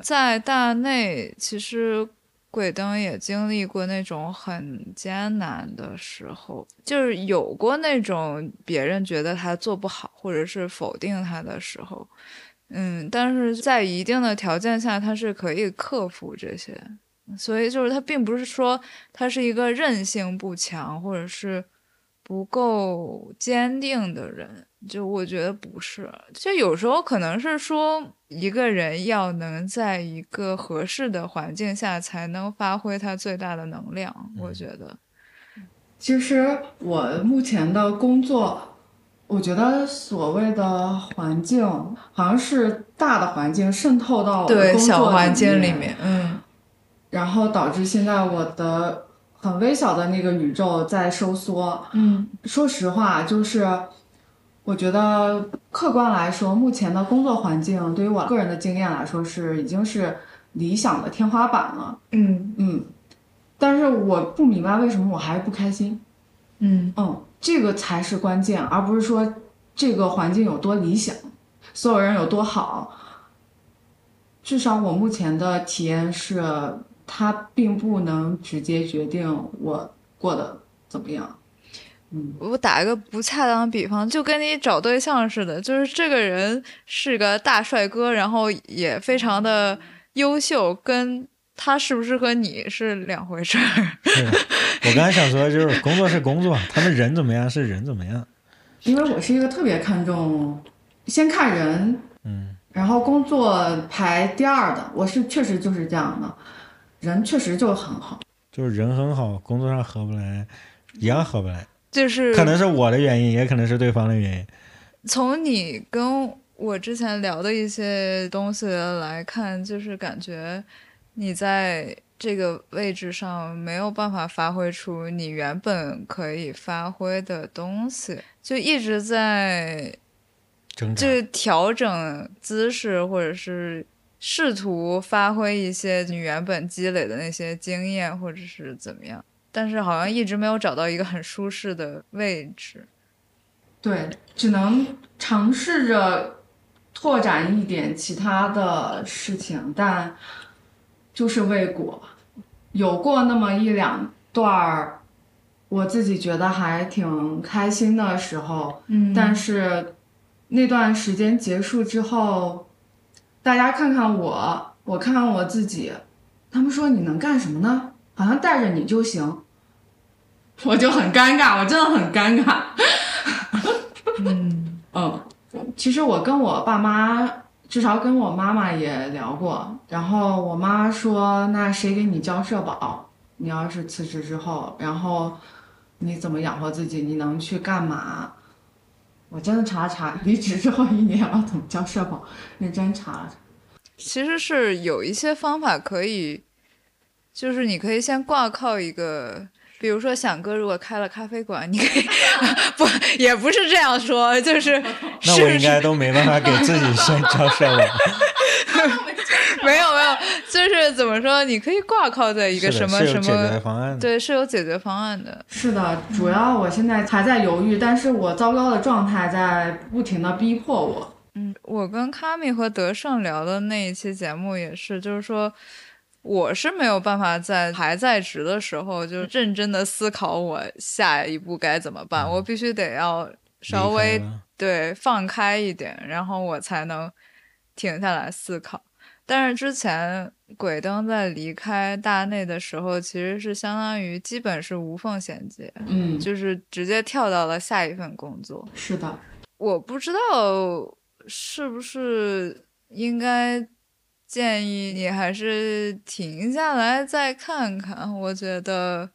在大内，其实鬼灯也经历过那种很艰难的时候，就是有过那种别人觉得他做不好，或者是否定他的时候。嗯，但是在一定的条件下，他是可以克服这些。所以就是他并不是说他是一个韧性不强或者是不够坚定的人，就我觉得不是。就有时候可能是说一个人要能在一个合适的环境下才能发挥他最大的能量，我觉得。其实我目前的工作，我觉得所谓的环境，好像是大的环境渗透到对小环境里，面，嗯然后导致现在我的很微小的那个宇宙在收缩。嗯说实话，就是我觉得客观来说，目前的工作环境对于我个人的经验来说是已经是理想的天花板了。嗯嗯，但是我不明白为什么我还不开心。嗯嗯，这个才是关键，而不是说这个环境有多理想，所有人有多好。至少我目前的体验是，它并不能直接决定我过得怎么样。嗯，我打一个不恰当的比方，就跟你找对象似的，就是这个人是个大帅哥，然后也非常的优秀，跟他适不适合你是两回事儿。是的我刚才想说，就是工作是工作，他们人怎么样是人怎么样。因为我是一个特别看重先看人，嗯，然后工作排第二的。我是确实就是这样的，人确实就很好。就是人很好，工作上合不来，一样合不来。就是可能是我的原因，也可能是对方的原因。从你跟我之前聊的一些东西来看，就是感觉你在这个位置上没有办法发挥出你原本可以发挥的东西，就一直在就。是调整姿势，或者是试图发挥一些你原本积累的那些经验，或者是怎么样，但是好像一直没有找到一个很舒适的位置。对，只能尝试着拓展一点其他的事情，但就是未果。有过那么一两段儿，我自己觉得还挺开心的时候，嗯但是那段时间结束之后，大家看看我，我看看我自己，他们说你能干什么呢？好像带着你就行，(laughs) 我就很尴尬，我真的很尴尬。嗯 (laughs) 嗯，其实我跟我爸妈，至少跟我妈妈也聊过，然后我妈说，那谁给你交社保？你要是辞职之后，然后你怎么养活自己？你能去干嘛？我真的查了查，离职之后一年要怎么交社保，认真查了查。其实是有一些方法可以，就是你可以先挂靠一个，比如说想哥如果开了咖啡馆，你可以不也不是这样说，就是那我应该都没办法给自己先交社保。(laughs) 没有没有，就是怎么说，你可以挂靠在一个什么什的是有解决么，方案的。对，是有解决方案的。是的，主要我现在还在犹豫，但是我糟糕的状态在不停的逼迫我。嗯，我跟卡米和德胜聊的那一期节目也是，就是说，我是没有办法在还在职的时候就认真的思考我下一步该怎么办，我必须得要稍微对放开一点，然后我才能停下来思考。但是之前鬼灯在离开大内的时候，其实是相当于基本是无缝衔接，嗯，就是直接跳到了下一份工作。是的，我不知道是不是应该建议你还是停下来再看看。我觉得，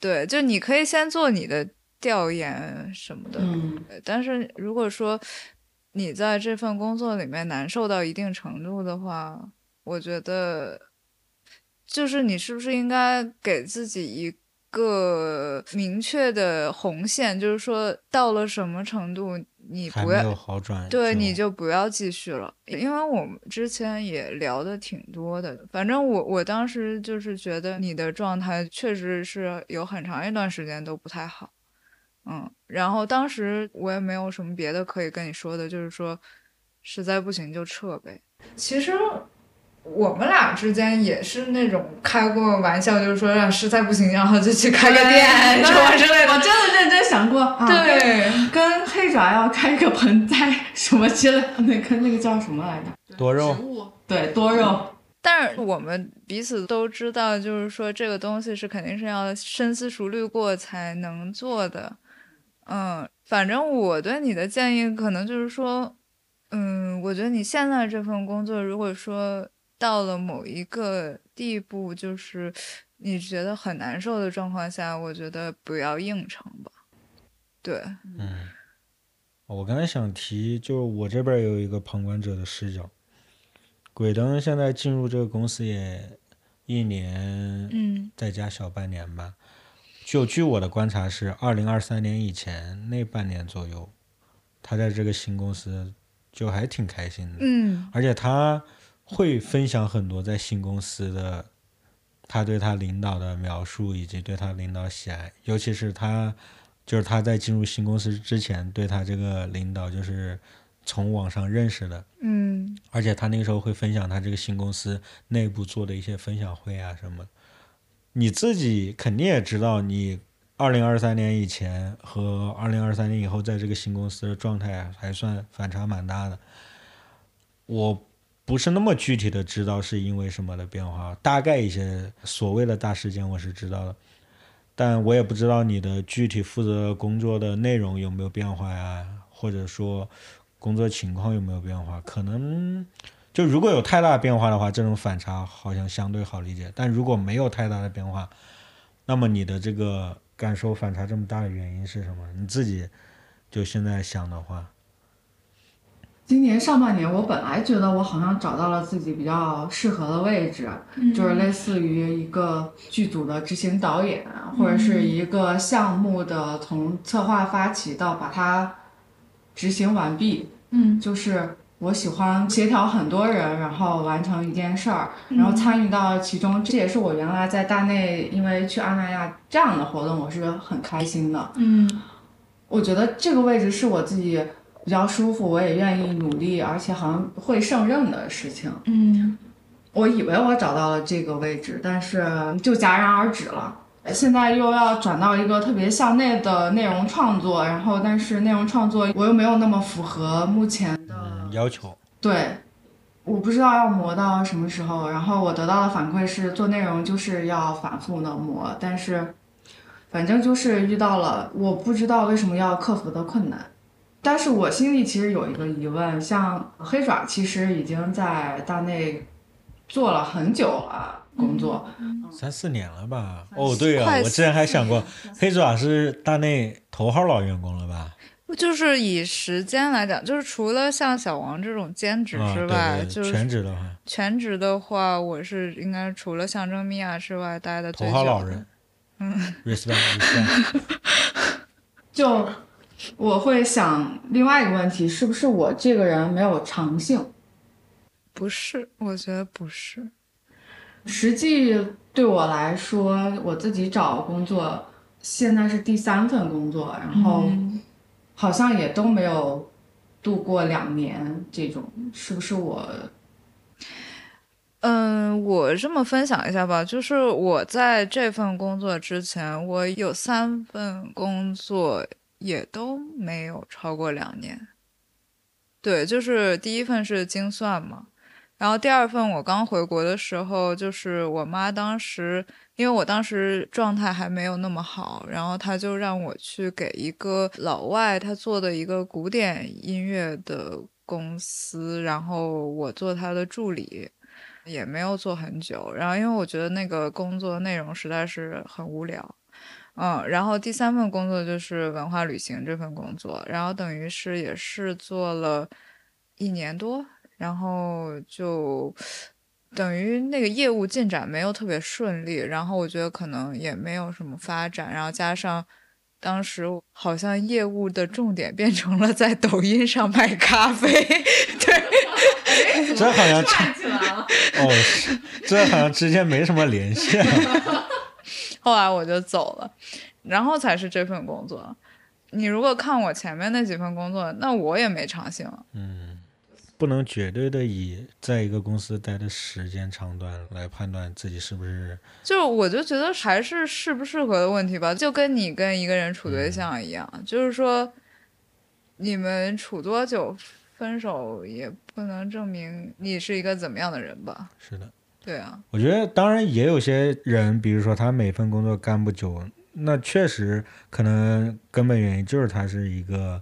对，就你可以先做你的调研什么的，嗯但是如果说你在这份工作里面难受到一定程度的话，我觉得就是你是不是应该给自己一个明确的红线，就是说到了什么程度你不要好转，对，你就不要继续了，因为我们之前也聊的挺多的。反正我我当时就是觉得你的状态确实是有很长一段时间都不太好，嗯，然后当时我也没有什么别的可以跟你说的，就是说实在不行就撤呗。其实我们俩之间也是那种开过玩笑，就是说让实在不行，然后就去开个店什么之类的。我真的认真想过，啊、对，跟黑爪要开个盆栽什么之类的，那跟那个叫什么来着？多肉植物，对，多肉。但是我们彼此都知道，就是说这个东西是肯定是要深思熟虑过才能做的。嗯，反正我对你的建议可能就是说，嗯，我觉得你现在这份工作，如果说到了某一个地步，就是你觉得很难受的状况下，我觉得不要硬撑吧。对，嗯，我刚才想提，就是我这边有一个旁观者的视角。鬼灯现在进入这个公司也一年，嗯再加小半年吧。就据我的观察是，二零二三年以前那半年左右，他在这个新公司就还挺开心的，嗯而且他会分享很多在新公司的他对他领导的描述，以及对他领导喜爱，尤其是他就是他在进入新公司之前对他这个领导就是从网上认识的，嗯而且他那个时候会分享他这个新公司内部做的一些分享会啊什么。你自己肯定也知道，你二零二三年以前和二零二三年以后在这个新公司的状态还算反差蛮大的。我不是那么具体的知道是因为什么的变化，大概一些所谓的大事件我是知道的，但我也不知道你的具体负责工作的内容有没有变化呀，或者说工作情况有没有变化？可能就如果有太大变化的话，这种反差好像相对好理解；但如果没有太大的变化，那么你的这个感受反差这么大的原因是什么？你自己就现在想的话，今年上半年，我本来觉得我好像找到了自己比较适合的位置，就是类似于一个剧组的执行导演，或者是一个项目的从策划发起到把它执行完毕，嗯就是我喜欢协调很多人，然后完成一件事儿，然后参与到其中。这也是我原来在大内，因为去阿那亚这样的活动，我是很开心的。嗯我觉得这个位置是我自己比较舒服，我也愿意努力，而且好像会胜任的事情。嗯我以为我找到了这个位置，但是就戛然而止了。现在又要转到一个特别向内的内容创作，然后但是内容创作我又没有那么符合目前的嗯，要求。对，我不知道要磨到什么时候。然后我得到的反馈是，做内容就是要反复的磨，但是反正就是遇到了我不知道为什么要克服的困难。但是我心里其实有一个疑问，像黑爪其实已经在大内做了很久了工作，三四年了吧？哦，对啊，我之前还想过，黑爪是大内头号老员工了吧？就是以时间来讲，就是除了像小王这种兼职之外，对对，就是全职的话，全职的话，我是应该除了象征米娅之外待的最头久的。号老人。嗯，respect respect。(laughs) (laughs) 就我会想另外一个问题，是不是我这个人没有长性？不是，我觉得不是。实际对我来说，我自己找工作现在是第三份工作，然后嗯好像也都没有度过两年这种，是不是我？嗯，我这么分享一下吧，就是我在这份工作之前，我有三份工作也都没有超过两年。对，就是第一份是精算嘛，然后第二份我刚回国的时候，就是我妈当时，因为我当时状态还没有那么好，然后她就让我去给一个老外他做的一个古典音乐的公司，然后我做他的助理。也没有做很久，然后因为我觉得那个工作内容实在是很无聊，嗯，然后第三份工作就是文化旅行这份工作，然后等于是也是做了一年多，然后就等于那个业务进展没有特别顺利，然后我觉得可能也没有什么发展，然后加上当时好像业务的重点变成了在抖音上卖咖啡，(laughs) 对。这好像串起来了。哦，这好像之间没什么联系啊。后来我就走了，然后才是这份工作。你如果看我前面那几份工作，那我也没长性。嗯不能绝对的以在一个公司待的时间长短来判断自己是不是就我就觉得还是适不适合的问题吧，就跟你跟一个人处对象一样，就是说你们处多久分手也不能证明你是一个怎么样的人吧？是的。对啊，我觉得当然也有些人，比如说他每份工作干不久，那确实可能根本原因就是他是一个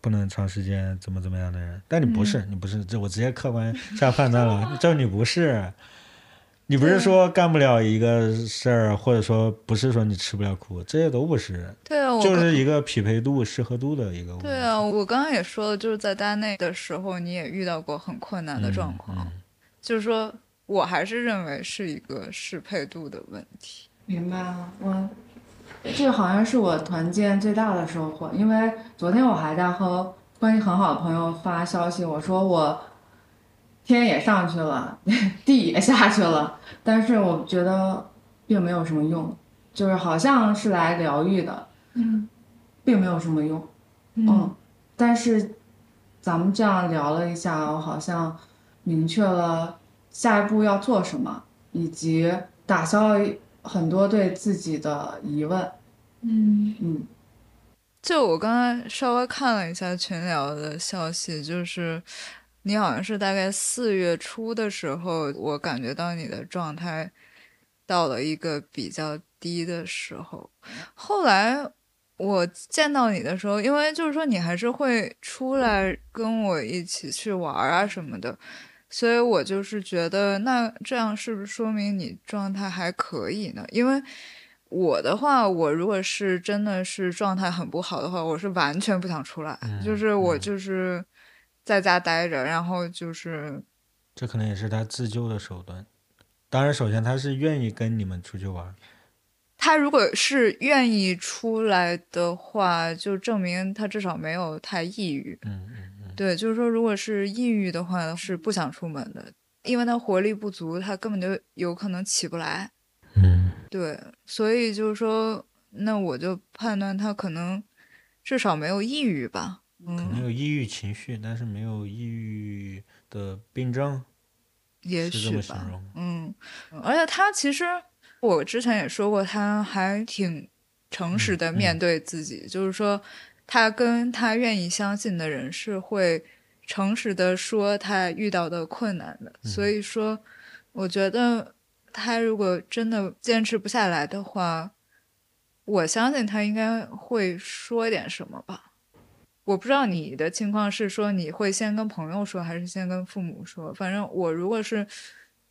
不能长时间怎么怎么样的人。但你不是，你不是，这我直接客观下判断了，就你不是。你不是说干不了一个事儿，或者说不是说你吃不了苦，这些都不是，对啊，就是一个匹配度、适合度的一个问题。对啊，我刚刚也说了，就是在单内的时候，你也遇到过很困难的状况，嗯就是说我还是认为是一个适配度的问题。明白了，我这个好像是我团建最大的收获，因为昨天我还在和关系很好的朋友发消息，我说我天也上去了，(laughs) 地也下去了，但是我觉得并没有什么用，就是好像是来疗愈的，嗯并没有什么用，嗯，但是咱们这样聊了一下，我好像明确了下一步要做什么，以及打消很多对自己的疑问。嗯，嗯，就我刚才稍微看了一下群聊的消息，就是你好像是大概四月初的时候，我感觉到你的状态到了一个比较低的时候。后来我见到你的时候，因为就是说你还是会出来跟我一起去玩儿啊什么的，所以我就是觉得，那这样是不是说明你状态还可以呢？因为我的话，我如果是真的是状态很不好的话，我是完全不想出来，就是我就是在家待着，然后就是这可能也是他自救的手段。当然，首先他是愿意跟你们出去玩，他如果是愿意出来的话，就证明他至少没有太抑郁。嗯嗯嗯，对，就是说，如果是抑郁的话，是不想出门的，因为他活力不足，他根本就有可能起不来。嗯对，所以就是说，那我就判断他可能至少没有抑郁吧。嗯可能有抑郁情绪，但是没有抑郁的病症，也许吧。嗯，而且他其实我之前也说过，他还挺诚实的嗯面对自己，就是说他跟他愿意相信的人是会诚实的说他遇到的困难的。嗯所以说，我觉得他如果真的坚持不下来的话，我相信他应该会说点什么吧。我不知道你的情况是说你会先跟朋友说，还是先跟父母说？反正我如果是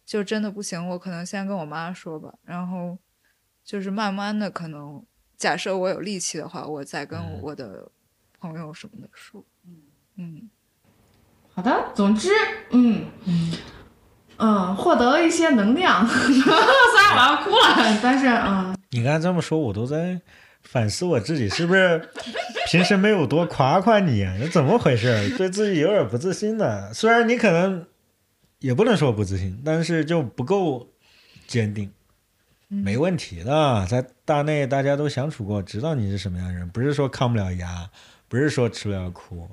就真的不行，我可能先跟我妈说吧，然后就是慢慢的，可能假设我有力气的话，我再跟嗯我的朋友什么的说。嗯好的，总之，嗯嗯嗯获得了一些能量，(laughs) 虽然我要哭了，但是嗯，你刚才这么说，我都在反思我自己，是不是平时没有多夸夸你啊？这怎么回事？对自己有点不自信的。虽然你可能也不能说不自信，但是就不够坚定。没问题的，在大内大家都相处过，知道你是什么样的人，不是说抗不了压，不是说吃不了苦。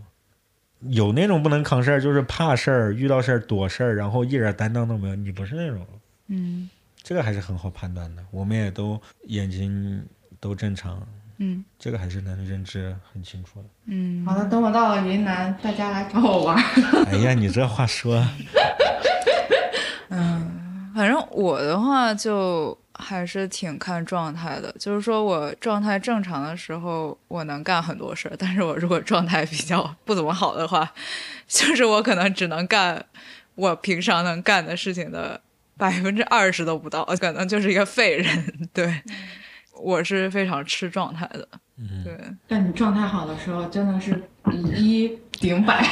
有那种不能扛事儿，就是怕事儿，遇到事儿躲事儿，然后一点担当都没有。你不是那种，嗯这个还是很好判断的。我们也都眼睛都正常，嗯这个还是能认知很清楚的。嗯，好的，等我到了云南，大家来找我玩儿。哎呀，你这话说，(laughs) 嗯反正我的话就还是挺看状态的，就是说我状态正常的时候，我能干很多事儿，但是我如果状态比较 (laughs) 不怎么好的话，就是我可能只能干我平常能干的事情的百分之二十都不到，可能就是一个废人。对，我是非常吃状态的。嗯，对，但你状态好的时候，真的是以一顶百。(laughs)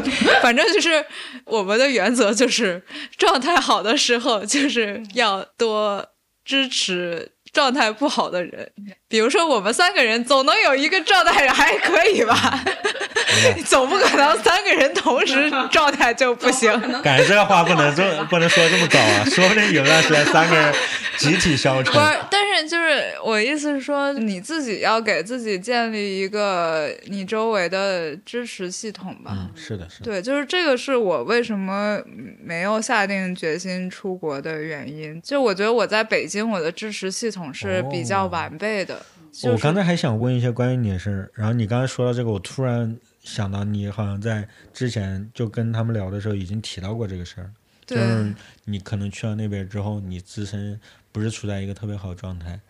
(laughs) 反正就是我们的原则就是状态好的时候，就是要多支持状态不好的人。比如说我们三个人，总能有一个状态还可以吧，(laughs) 总不可能三个人同时状态就不行。(laughs) 感觉这话不能这 (laughs) 不能说这么早啊，说不定有段时间三个人集体消沉不。是，但是就是我意思是说，你自己要给自己建立一个你周围的支持系统吧。嗯，是的，是的。对，就是这个是我为什么没有下定决心出国的原因。就我觉得我在北京，我的支持系统是比较哦完备的。就是我刚才还想问一些关于你的事儿，然后你刚才说到这个，我突然想到你好像在之前就跟他们聊的时候已经提到过这个事儿，就是你可能去了那边之后，你自身不是处在一个特别好的状态，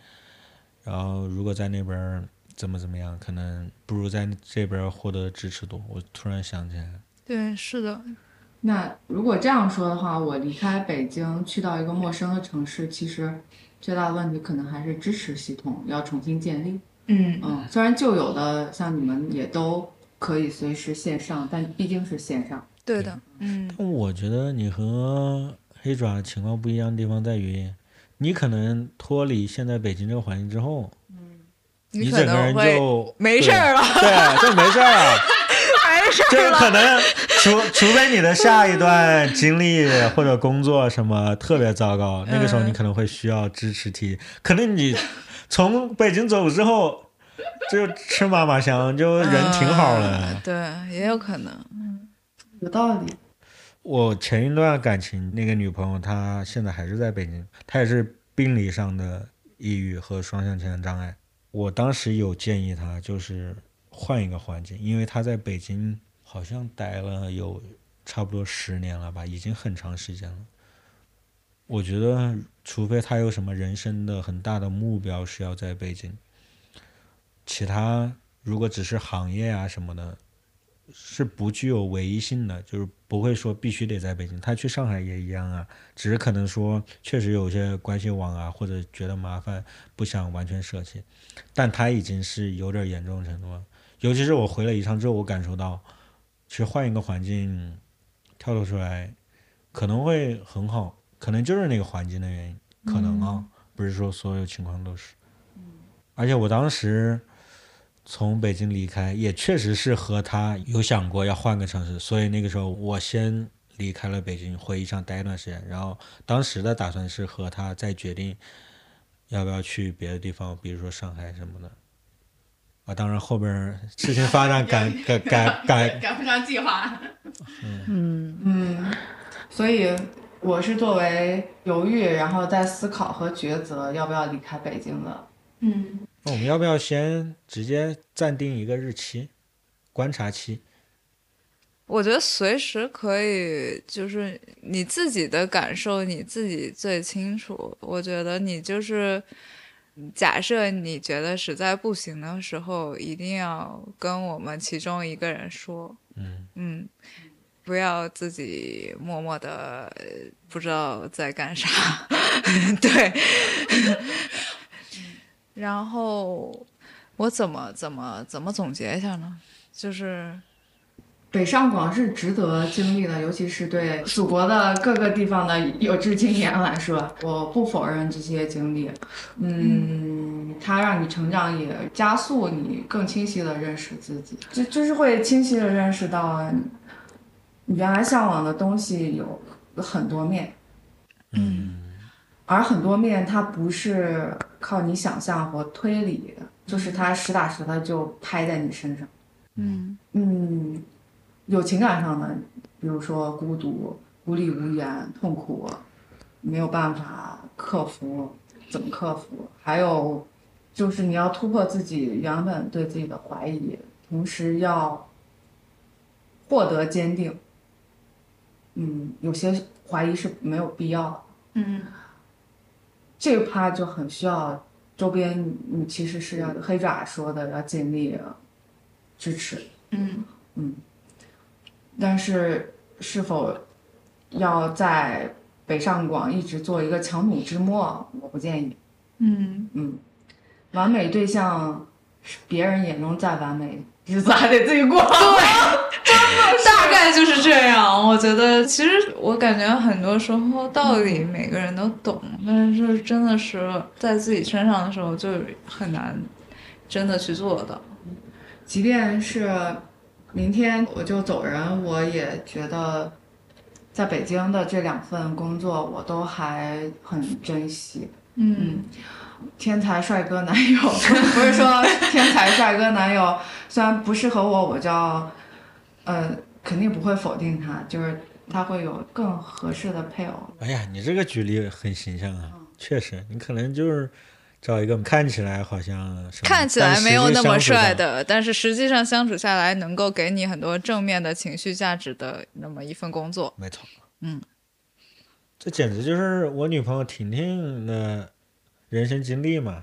然后如果在那边怎么怎么样，可能不如在这边获得支持多。我突然想起来，对，是的，那如果这样说的话，我离开北京去到一个陌生的城市，其实最大的问题可能还是支持系统要重新建立。嗯嗯，虽然旧有的像你们也都可以随时线上，但毕竟是线上。对的，嗯但我觉得你和黑爪情况不一样的地方在于，你可能脱离现在北京这个环境之后，你可整个人能就没事儿了，对，就没事儿了。(laughs) 就是儿了。可能除除非你的下一段经历或者工作什么特别糟糕，那个时候你可能会需要支持体。可能你从北京走之后，就吃妈妈香，就人挺好的。嗯对，也有可能。有道理。我前一段感情那个女朋友，她现在还是在北京，她也是病理上的抑郁和双向情感障碍。我当时有建议她，就是换一个环境，因为他在北京好像待了有差不多十年了吧，已经很长时间了。我觉得，除非他有什么人生的很大的目标是要在北京，其他如果只是行业啊什么的，是不具有唯一性的，就是不会说必须得在北京。他去上海也一样啊，只是可能说确实有些关系网啊，或者觉得麻烦，不想完全舍弃。但他已经是有点严重程度了。尤其是我回了宜昌之后，我感受到，其实换一个环境，跳脱出来，可能会很好，可能就是那个环境的原因，可能啊，不是说所有情况都是。而且我当时从北京离开，也确实是和他有想过要换个城市，所以那个时候我先离开了北京，回宜昌待一段时间，然后当时的打算是和他再决定要不要去别的地方，比如说上海什么的。啊，当然后边事情发展赶赶赶赶，赶不上计划。嗯嗯，所以我是作为犹豫，然后在思考和抉择要不要离开北京的。嗯，那我们要不要先直接暂定一个日期，观察期？我觉得随时可以，就是你自己的感受，你自己最清楚。我觉得你就是，假设你觉得实在不行的时候，一定要跟我们其中一个人说，嗯嗯，不要自己默默的不知道在干啥，(laughs) 对。(laughs) 然后我怎么怎么怎么总结一下呢？就是。北上广是值得经历的，尤其是对祖国的各个地方的有志青年来说，我不否认这些经历。嗯，它让你成长，也加速你更清晰的认识自己，就就是会清晰的认识到，你原来向往的东西有很多面，嗯而很多面它不是靠你想象和推理的，就是它实打实的就拍在你身上。嗯嗯，有情感上的，比如说孤独、孤立无援、痛苦，没有办法克服，怎么克服？还有就是你要突破自己原本对自己的怀疑，同时要获得坚定。嗯，有些怀疑是没有必要的。嗯这个趴就很需要周边，你其实是要黑爪说的，要尽力支持。嗯嗯，但是是否要在北上广一直做一个强弩之末，我不建议。嗯嗯，完美对象是别人眼中再完美，日子还得自己过。(laughs) 对大概就是这样。我觉得，其实我感觉很多时候道理每个人都懂，但是真的是在自己身上的时候就很难真的去做到。即便是明天我就走人，我也觉得在北京的这两份工作我都还很珍惜。嗯天才帅哥男友，(laughs) 不是说天才帅哥男友，虽然不适合我，我就要，呃，肯定不会否定他，就是他会有更合适的配偶。哎呀，你这个举例很形象啊，确实，你可能就是找一个看起来好像看起来没有那么帅，的，但是实际上相处下来能够给你很多正面的情绪价值的那么一份工作。没错，嗯，这简直就是我女朋友婷婷的人生经历嘛。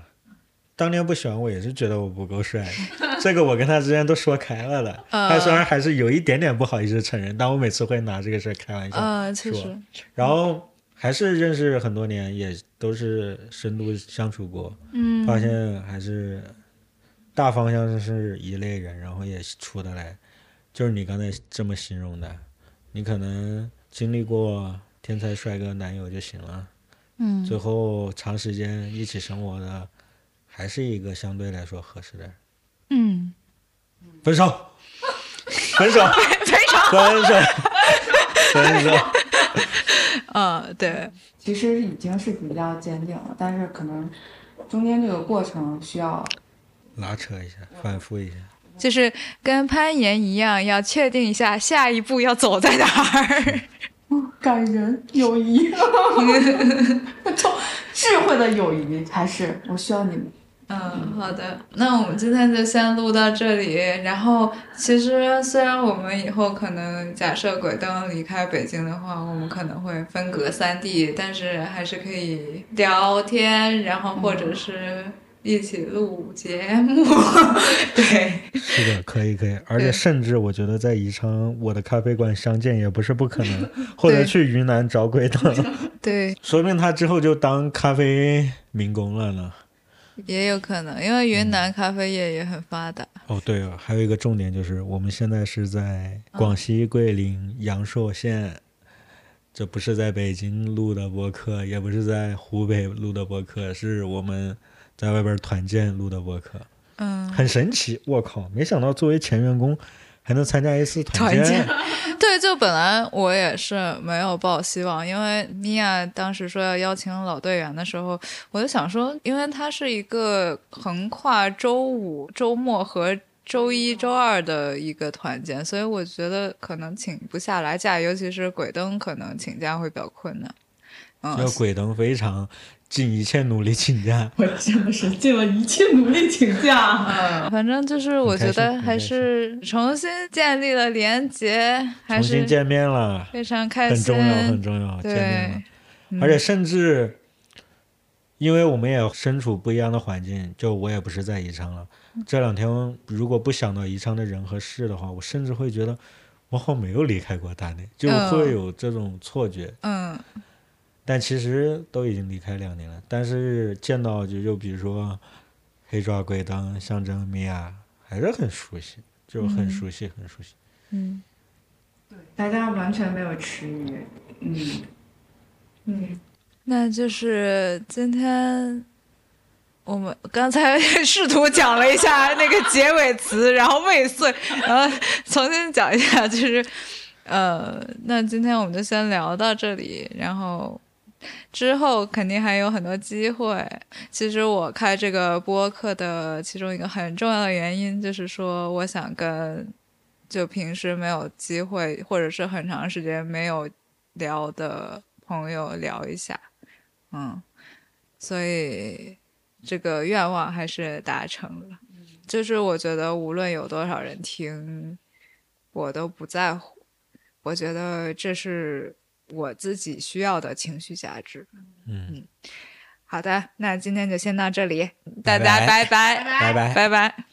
当年不喜欢我也是觉得我不够帅，(laughs) 这个我跟她之间都说开了的。呃她虽然还是有一点点不好意思承认，但我每次会拿这个事儿开玩笑。呃，确说实，然后还是认识很多年，也都是深度相处过，嗯发现还是大方向是一类人，然后也处得来，就是你刚才这么形容的，你可能经历过天才帅哥男友就行了，嗯最后长时间一起生活的，还是一个相对来说合适的人。嗯，(laughs) (laughs) 分手，分手，分手，(laughs) 分手。呃，对，其实已经是比较坚定了，但是可能中间这个过程需要拉扯一下，反复一下。就是跟攀岩一样，要确定一下下一步要走在哪儿。(laughs) 感人友谊，(laughs) (laughs) 从智慧的友谊还是我需要你们。嗯，好的，那我们今天就先录到这里。然后，其实虽然我们以后可能假设鬼灯离开北京的话，我们可能会分隔三地，但是还是可以聊天，然后或者是一起录节目。(laughs) 对，是的，可以可以，而且甚至我觉得在宜昌我的咖啡馆相见也不是不可能，(laughs) 或者去云南找鬼灯，(laughs) 对，说不定他之后就当咖啡民工了呢。也有可能，因为云南咖啡业也很发达。哦，对了，还有一个重点就是，我们现在是在广西桂林阳朔县，这不是在北京录的播客，也不是在湖北录的播客，是我们在外边团建录的播客，嗯，很神奇。我靠，没想到作为前员工还能参加一次团建建，(laughs) (laughs) 对，就本来我也是没有抱希望，因为米娅当时说要邀请老队员的时候，我就想说，因为它是一个横跨周五、周末和周一周二的一个团建，所以我觉得可能请不下来假，尤其是鬼灯，可能请假会比较困难。嗯，要鬼灯非常尽一切努力请假。(laughs) 我真的是尽了一切努力请假。嗯，反正就是我觉得还是重新建立了连接，还是重新见面了，非常开心，很重要，很重要，见面了。对，而且甚至，因为我们也身处不一样的环境，就我也不是在宜昌了。这两天如果不想到宜昌的人和事的话，我甚至会觉得我好没有离开过大内，就会有这种错觉。嗯。但其实都已经离开两年了，但是见到就就比如说黑爪鬼当、象征米娅，还是很熟悉，就很熟悉，很熟悉。嗯，对，大家完全没有迟疑。嗯嗯，那就是今天我们刚才 (laughs) 试图讲了一下那个结尾词，然后未遂，然后重新讲一下，就是呃，那今天我们就先聊到这里，然后。之后肯定还有很多机会。其实我开这个播客的其中一个很重要的原因，就是说我想跟就平时没有机会或者是很长时间没有聊的朋友聊一下，嗯，所以这个愿望还是达成了。就是我觉得无论有多少人听，我都不在乎。我觉得这是。我自己需要的情绪价值。嗯，好的，那今天就先到这里，大家拜拜，拜拜，拜拜。